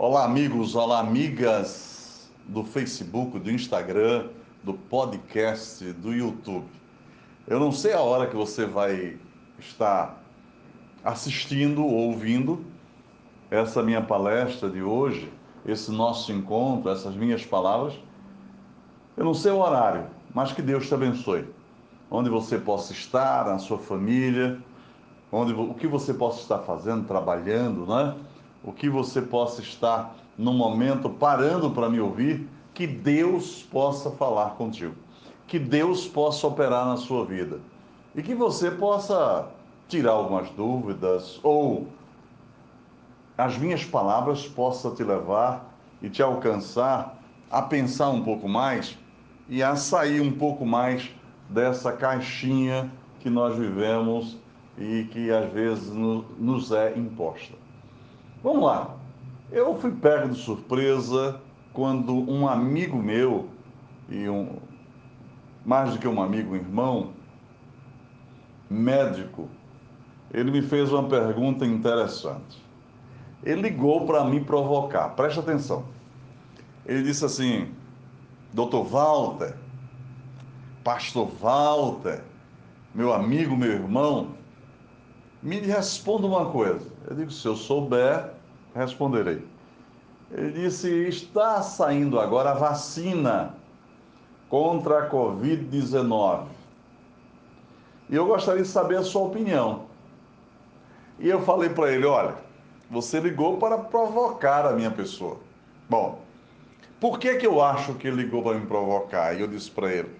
Olá, amigos, olá, amigas do Facebook, do Instagram, do podcast, do YouTube. Eu não sei a hora que você vai estar assistindo ou ouvindo essa minha palestra de hoje, esse nosso encontro, essas minhas palavras. Eu não sei o horário, mas que Deus te abençoe. Onde você possa estar, na sua família, onde o que você possa estar fazendo, trabalhando, né? O que você possa estar no momento parando para me ouvir, que Deus possa falar contigo. Que Deus possa operar na sua vida. E que você possa tirar algumas dúvidas ou as minhas palavras possam te levar e te alcançar a pensar um pouco mais e a sair um pouco mais dessa caixinha que nós vivemos e que às vezes nos é imposta. Vamos lá. Eu fui pego de surpresa quando um amigo meu, e um, mais do que um amigo, um irmão, médico, ele me fez uma pergunta interessante. Ele ligou para me provocar, preste atenção. Ele disse assim: Doutor Walter, Pastor Walter, meu amigo, meu irmão, me responda uma coisa. Eu digo: se eu souber, responderei. Ele disse: está saindo agora a vacina contra a Covid-19. E eu gostaria de saber a sua opinião. E eu falei para ele: olha, você ligou para provocar a minha pessoa. Bom, por que, que eu acho que ele ligou para me provocar? E eu disse para ele: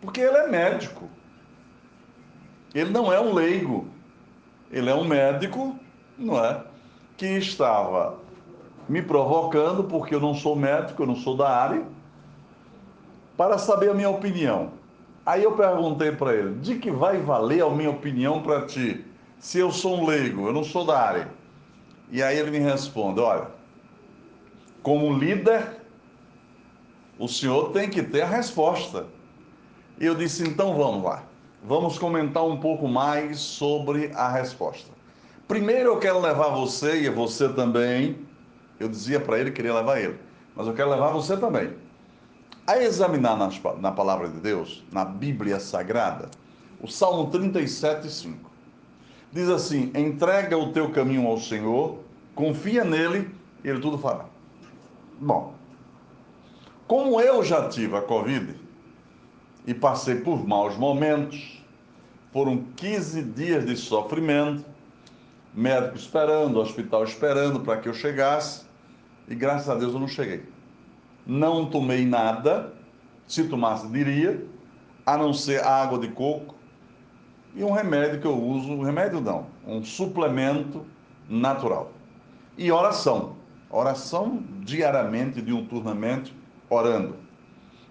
porque ele é médico. Ele não é um leigo. Ele é um médico, não é? Que estava me provocando, porque eu não sou médico, eu não sou da área, para saber a minha opinião. Aí eu perguntei para ele: de que vai valer a minha opinião para ti? Se eu sou um leigo, eu não sou da área. E aí ele me responde: olha, como líder, o senhor tem que ter a resposta. E eu disse: então vamos lá, vamos comentar um pouco mais sobre a resposta. Primeiro eu quero levar você e você também. Eu dizia para ele que queria levar ele, mas eu quero levar você também. A examinar nas, na palavra de Deus, na Bíblia Sagrada, o Salmo 37, 5. Diz assim: entrega o teu caminho ao Senhor, confia nele e ele tudo fará. Bom, como eu já tive a Covid e passei por maus momentos, foram 15 dias de sofrimento, médico esperando, hospital esperando para que eu chegasse, e graças a Deus eu não cheguei. Não tomei nada, se tomasse diria, a não ser água de coco e um remédio que eu uso, um remédio não, um suplemento natural. E oração. Oração diariamente, diuturnamente, orando.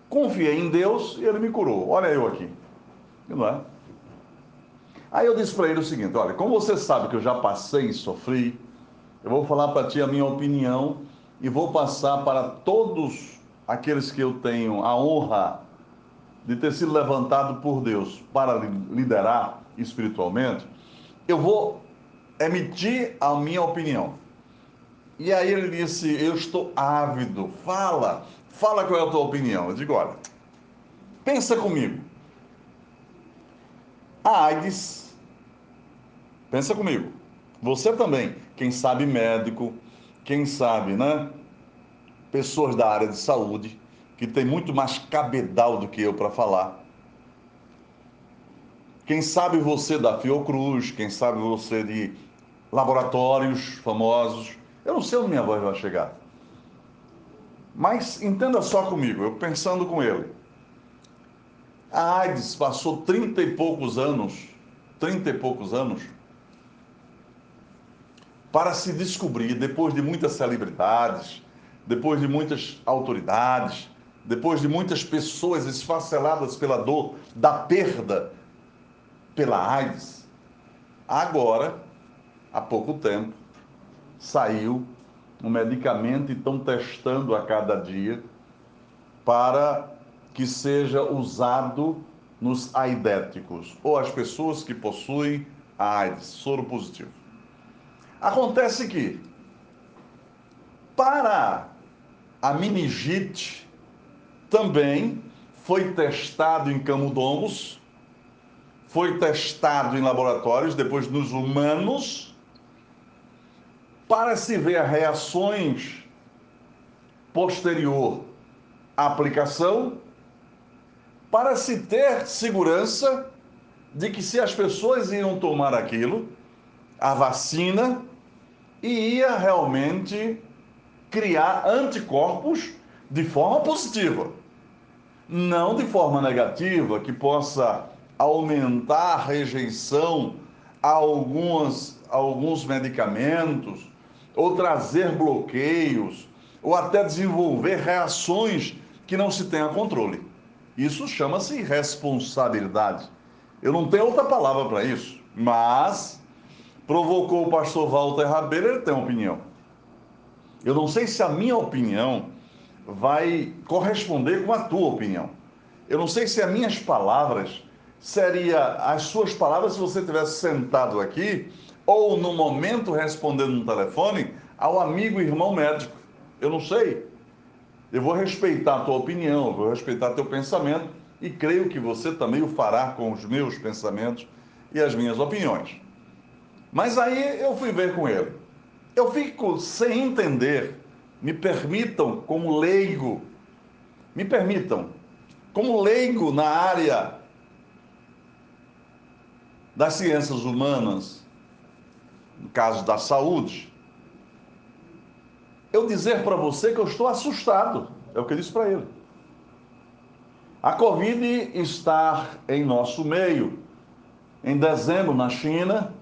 Confiei em Deus e ele me curou. Olha eu aqui. Não é? Aí eu disse para ele o seguinte: olha, como você sabe que eu já passei e sofri, eu vou falar para ti a minha opinião e vou passar para todos aqueles que eu tenho a honra de ter sido levantado por Deus para liderar espiritualmente. Eu vou emitir a minha opinião. E aí ele disse: Eu estou ávido, fala, fala qual é a tua opinião. Eu digo: Olha, pensa comigo. A AIDS, pensa comigo. Você também, quem sabe médico, quem sabe, né? Pessoas da área de saúde, que tem muito mais cabedal do que eu para falar. Quem sabe você da Fiocruz, quem sabe você de laboratórios famosos, eu não sei onde minha voz vai chegar. Mas entenda só comigo, eu pensando com ele. A AIDS passou trinta e poucos anos, trinta e poucos anos, para se descobrir, depois de muitas celebridades, depois de muitas autoridades, depois de muitas pessoas esfaceladas pela dor da perda pela AIDS, agora, há pouco tempo, saiu um medicamento e estão testando a cada dia para que seja usado nos aidéticos, ou as pessoas que possuem AIDS, soro positivo. Acontece que Para a meningite, também foi testado em camundongos, foi testado em laboratórios, depois nos humanos, para se ver reações posterior à aplicação, para se ter segurança de que se as pessoas iam tomar aquilo, a vacina, e ia realmente criar anticorpos de forma positiva, não de forma negativa, que possa aumentar a rejeição a algumas, a alguns medicamentos, ou trazer bloqueios, ou até desenvolver reações que não se tenha controle. Isso chama-se responsabilidade. Eu não tenho outra palavra para isso, mas provocou o pastor Walter Rabelo, ele tem uma opinião. Eu não sei se a minha opinião vai corresponder com a tua opinião. Eu não sei se as minhas palavras seria as suas palavras se você tivesse sentado aqui ou no momento respondendo no telefone ao amigo irmão médico. Eu não sei. Eu vou respeitar a tua opinião, eu vou respeitar teu pensamento e creio que você também o fará com os meus pensamentos e as minhas opiniões. Mas aí eu fui ver com ele. Eu fico sem entender, me permitam, como leigo, me permitam, como leigo na área das ciências humanas, no caso da saúde, eu dizer para você que eu estou assustado. É o que eu disse para ele. A Covid está em nosso meio. Em dezembro, na China,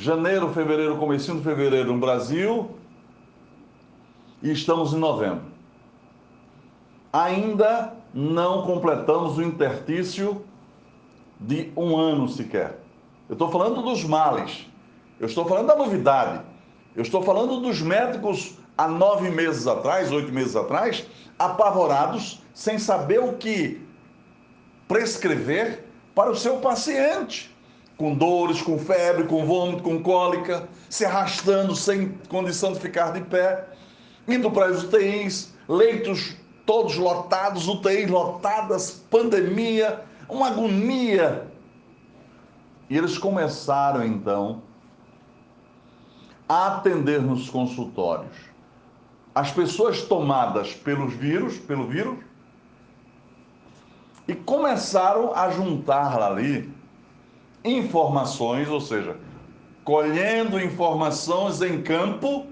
janeiro, fevereiro, comecinho de fevereiro no Brasil, e estamos em novembro. Ainda não completamos o intertício de um ano sequer. Eu estou falando dos males, eu estou falando da novidade, eu estou falando dos médicos há nove meses atrás, oito meses atrás, apavorados, sem saber o que prescrever para o seu paciente, com dores, com febre, com vômito, com cólica, se arrastando sem condição de ficar de pé, indo para as UTIs, leitos todos lotados, UTIs lotadas, pandemia, uma agonia. E eles começaram então a atender nos consultórios as pessoas tomadas pelos vírus, pelo vírus, e começaram a juntar ali informações, ou seja, colhendo informações em campo,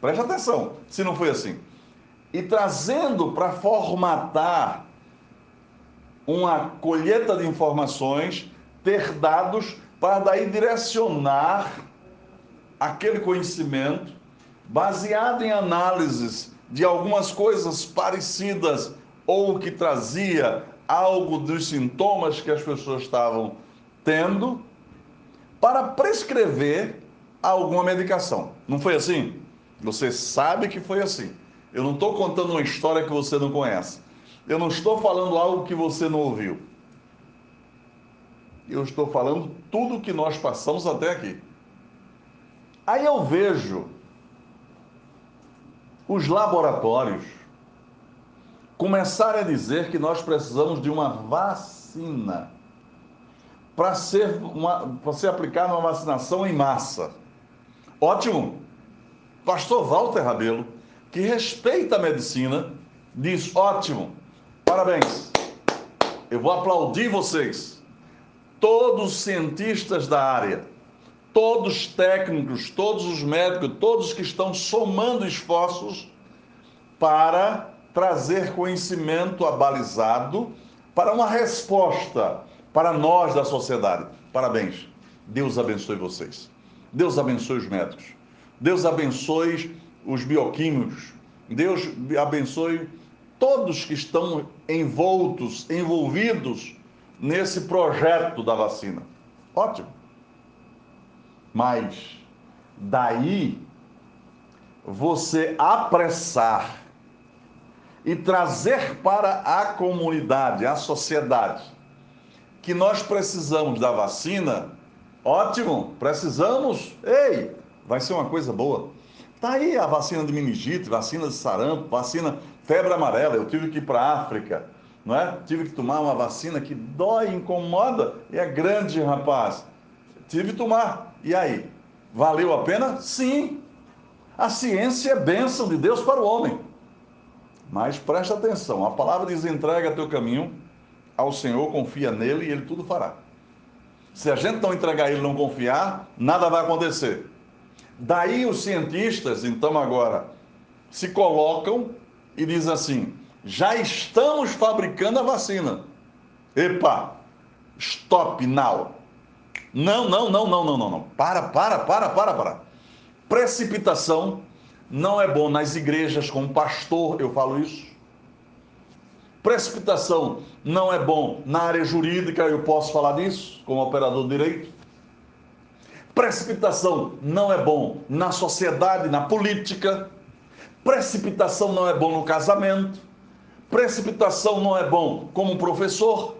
preste atenção, se não foi assim, e trazendo para formatar uma colheita de informações, ter dados para daí direcionar aquele conhecimento baseado em análises de algumas coisas parecidas ou que trazia algo dos sintomas que as pessoas estavam tendo para prescrever alguma medicação. Não foi assim? Você sabe que foi assim. Eu não estou contando uma história que você não conhece. Eu não estou falando algo que você não ouviu. Eu estou falando tudo que nós passamos até aqui. Aí eu vejo os laboratórios começarem a dizer que nós precisamos de uma vacina para ser, uma, ser aplicada uma vacinação em massa. Ótimo! Pastor Walter Rabelo, que respeita a medicina, diz: ótimo, Parabéns. Eu vou aplaudir vocês. Todos os cientistas da área, todos os técnicos, todos os médicos, todos que estão somando esforços para trazer conhecimento abalizado para uma resposta para nós da sociedade. Parabéns. Deus abençoe vocês. Deus abençoe os médicos. Deus abençoe os bioquímicos. Deus abençoe todos que estão envoltos, envolvidos nesse projeto da vacina. Ótimo. Mas daí você apressar e trazer para a comunidade, a sociedade, que nós precisamos da vacina, ótimo, precisamos, ei, vai ser uma coisa boa. Está aí a vacina de meningite, vacina de sarampo, vacina febre amarela. Eu tive que ir para a África, não é? Tive que tomar uma vacina que dói, incomoda e é grande, rapaz. Tive que tomar. E aí? Valeu a pena? Sim. A ciência é bênção de Deus para o homem. Mas presta atenção, a palavra diz: entrega teu caminho ao Senhor, confia nele e ele tudo fará. Se a gente não entregar ele não confiar, nada vai acontecer. Daí os cientistas, então agora, se colocam e dizem assim: já estamos fabricando a vacina. Epa, stop now. Não, não, não, não, não, não, não. Para, para, para, para, para. Precipitação não é bom nas igrejas, como pastor, eu falo isso. Precipitação não é bom na área jurídica, eu posso falar disso, como operador de direito. Precipitação não é bom na sociedade, na política. Precipitação não é bom no casamento. Precipitação não é bom como professor.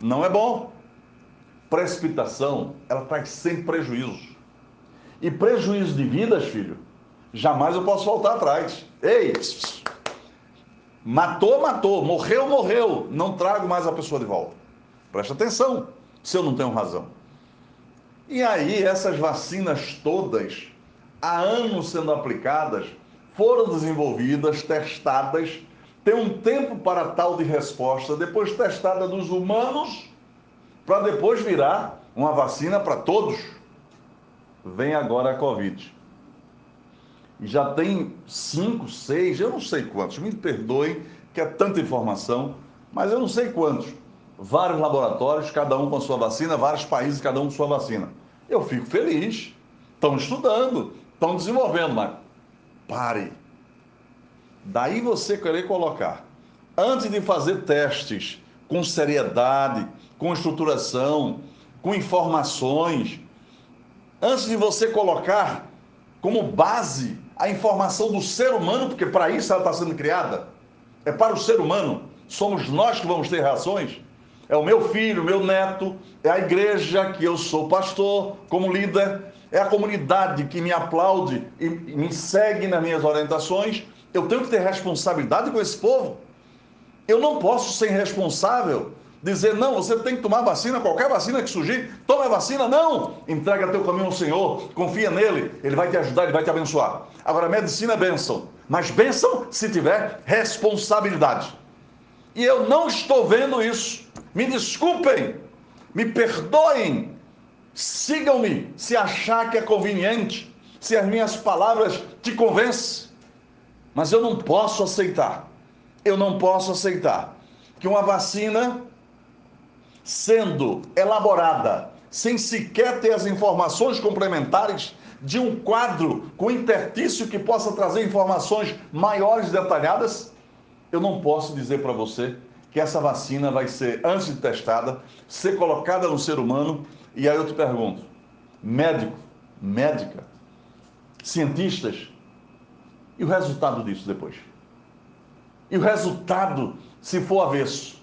Não é bom. Precipitação, ela traz sempre prejuízo. E prejuízo de vidas, filho, jamais eu posso voltar atrás. Ei, matou, matou, morreu, morreu. Não trago mais a pessoa de volta. Presta atenção, se eu não tenho razão. E aí, essas vacinas todas, há anos sendo aplicadas, foram desenvolvidas, testadas, tem um tempo para tal de resposta, depois testada nos humanos, para depois virar uma vacina para todos. Vem agora a Covid. Já tem cinco, seis, eu não sei quantos, me perdoem que é tanta informação, mas eu não sei quantos. Vários laboratórios, cada um com a sua vacina, vários países, cada um com sua vacina eu fico feliz. Estão estudando, estão desenvolvendo, mas pare. Daí você querer colocar, antes de fazer testes com seriedade, com estruturação, com informações, antes de você colocar como base a informação do ser humano, porque para isso ela está sendo criada, é para o ser humano, somos nós que vamos ter reações é o meu filho, meu neto, é a igreja que eu sou pastor, como líder, é a comunidade que me aplaude e me segue nas minhas orientações. Eu tenho que ter responsabilidade com esse povo. Eu não posso ser irresponsável, dizer, não, você tem que tomar vacina, qualquer vacina que surgir, toma a vacina, não! Entrega teu caminho ao Senhor, confia nele, ele vai te ajudar, ele vai te abençoar. Agora, medicina é bênção, mas bênção se tiver responsabilidade. E eu não estou vendo isso. Me desculpem, me perdoem, sigam-me se achar que é conveniente, se as minhas palavras te convencem. Mas eu não posso aceitar, eu não posso aceitar que uma vacina sendo elaborada sem sequer ter as informações complementares de um quadro com intertício que possa trazer informações maiores detalhadas, eu não posso dizer para você que essa vacina vai ser, antes de testada, ser colocada no ser humano. E aí eu te pergunto: médico, médica, cientistas, e o resultado disso depois? E o resultado se for avesso?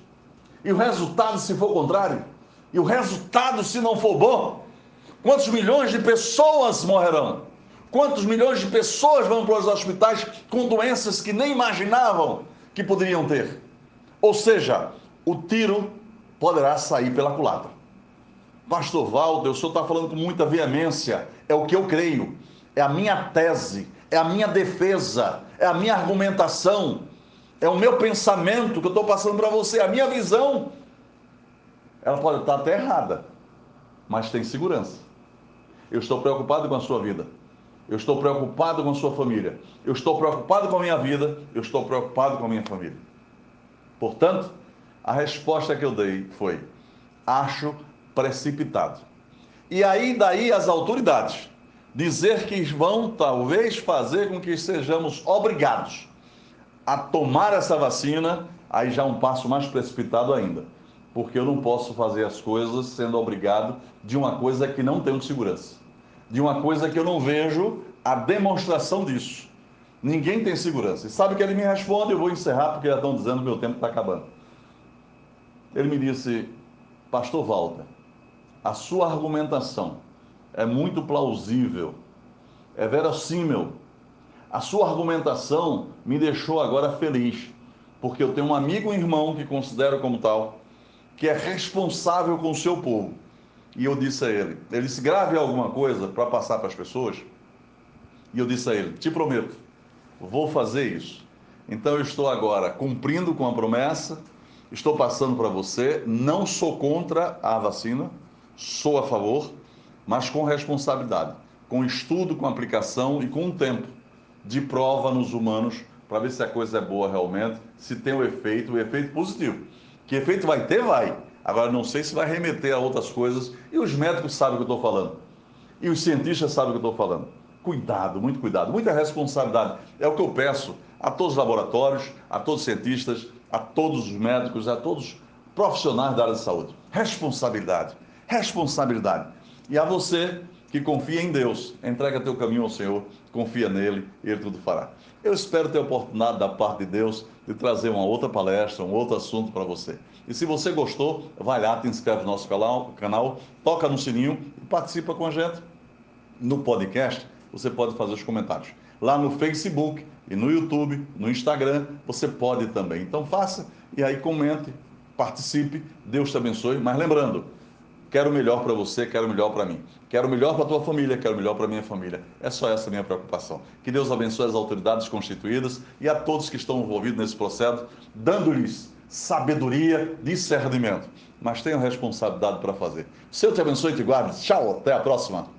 E o resultado se for contrário? E o resultado se não for bom? Quantos milhões de pessoas morrerão? Quantos milhões de pessoas vão para os hospitais com doenças que nem imaginavam que poderiam ter? Ou seja, o tiro poderá sair pela culatra. Pastor Valdo, o senhor está falando com muita veemência. É o que eu creio. É a minha tese, é a minha defesa, é a minha argumentação, é o meu pensamento que eu estou passando para você, a minha visão. Ela pode estar até errada, mas tem segurança. Eu estou preocupado com a sua vida. Eu estou preocupado com a sua família. Eu estou preocupado com a minha vida. Eu estou preocupado com a minha família. Portanto, a resposta que eu dei foi: acho precipitado. E aí, daí, as autoridades dizer que vão talvez fazer com que sejamos obrigados a tomar essa vacina, aí já é um passo mais precipitado ainda. Porque eu não posso fazer as coisas sendo obrigado de uma coisa que não tenho segurança, de uma coisa que eu não vejo a demonstração disso. Ninguém tem segurança. E sabe que ele me responde? Eu vou encerrar porque já estão dizendo que meu tempo está acabando. Ele me disse, Pastor Walter, a sua argumentação é muito plausível, é verossímil, A sua argumentação me deixou agora feliz, porque eu tenho um amigo, um irmão que considero como tal, que é responsável com o seu povo. E eu disse a ele, ele disse, grave alguma coisa para passar para as pessoas. E eu disse a ele, te prometo, vou fazer isso. Então eu estou agora cumprindo com a promessa, estou passando para você, não sou contra a vacina, sou a favor, mas com responsabilidade, com estudo, com aplicação e com um tempo de prova nos humanos para ver se a coisa é boa realmente, se tem o efeito, o efeito positivo. Que efeito vai ter, vai. Agora não sei se vai remeter a outras coisas e os médicos sabem o que eu estou falando. E os cientistas sabem o que eu estou falando. Cuidado, muito cuidado, muita responsabilidade. É o que eu peço a todos os laboratórios, a todos os cientistas, a todos os médicos, a todos os profissionais da área de saúde. Responsabilidade, responsabilidade. E a você que confia em Deus, entrega teu caminho ao Senhor, confia nele, ele tudo fará. Eu espero ter a oportunidade da parte de Deus de trazer uma outra palestra, um outro assunto para você. E se você gostou, vai lá, te inscreve no nosso canal, toca no sininho e participa com a gente. No podcast, você pode fazer os comentários. Lá no Facebook e no YouTube, no Instagram, você pode também. Então faça e aí comente, participe, Deus te abençoe. Mas lembrando, quero o melhor para você, quero o melhor para mim. Quero o melhor para a tua família, quero o melhor para a minha família. É só essa a minha preocupação. Que Deus abençoe as autoridades constituídas e a todos que estão envolvidos nesse processo, dando-lhes sabedoria, discernimento. Mas tenham responsabilidade para fazer. Senhor te abençoe e te guarde. Tchau, até a próxima.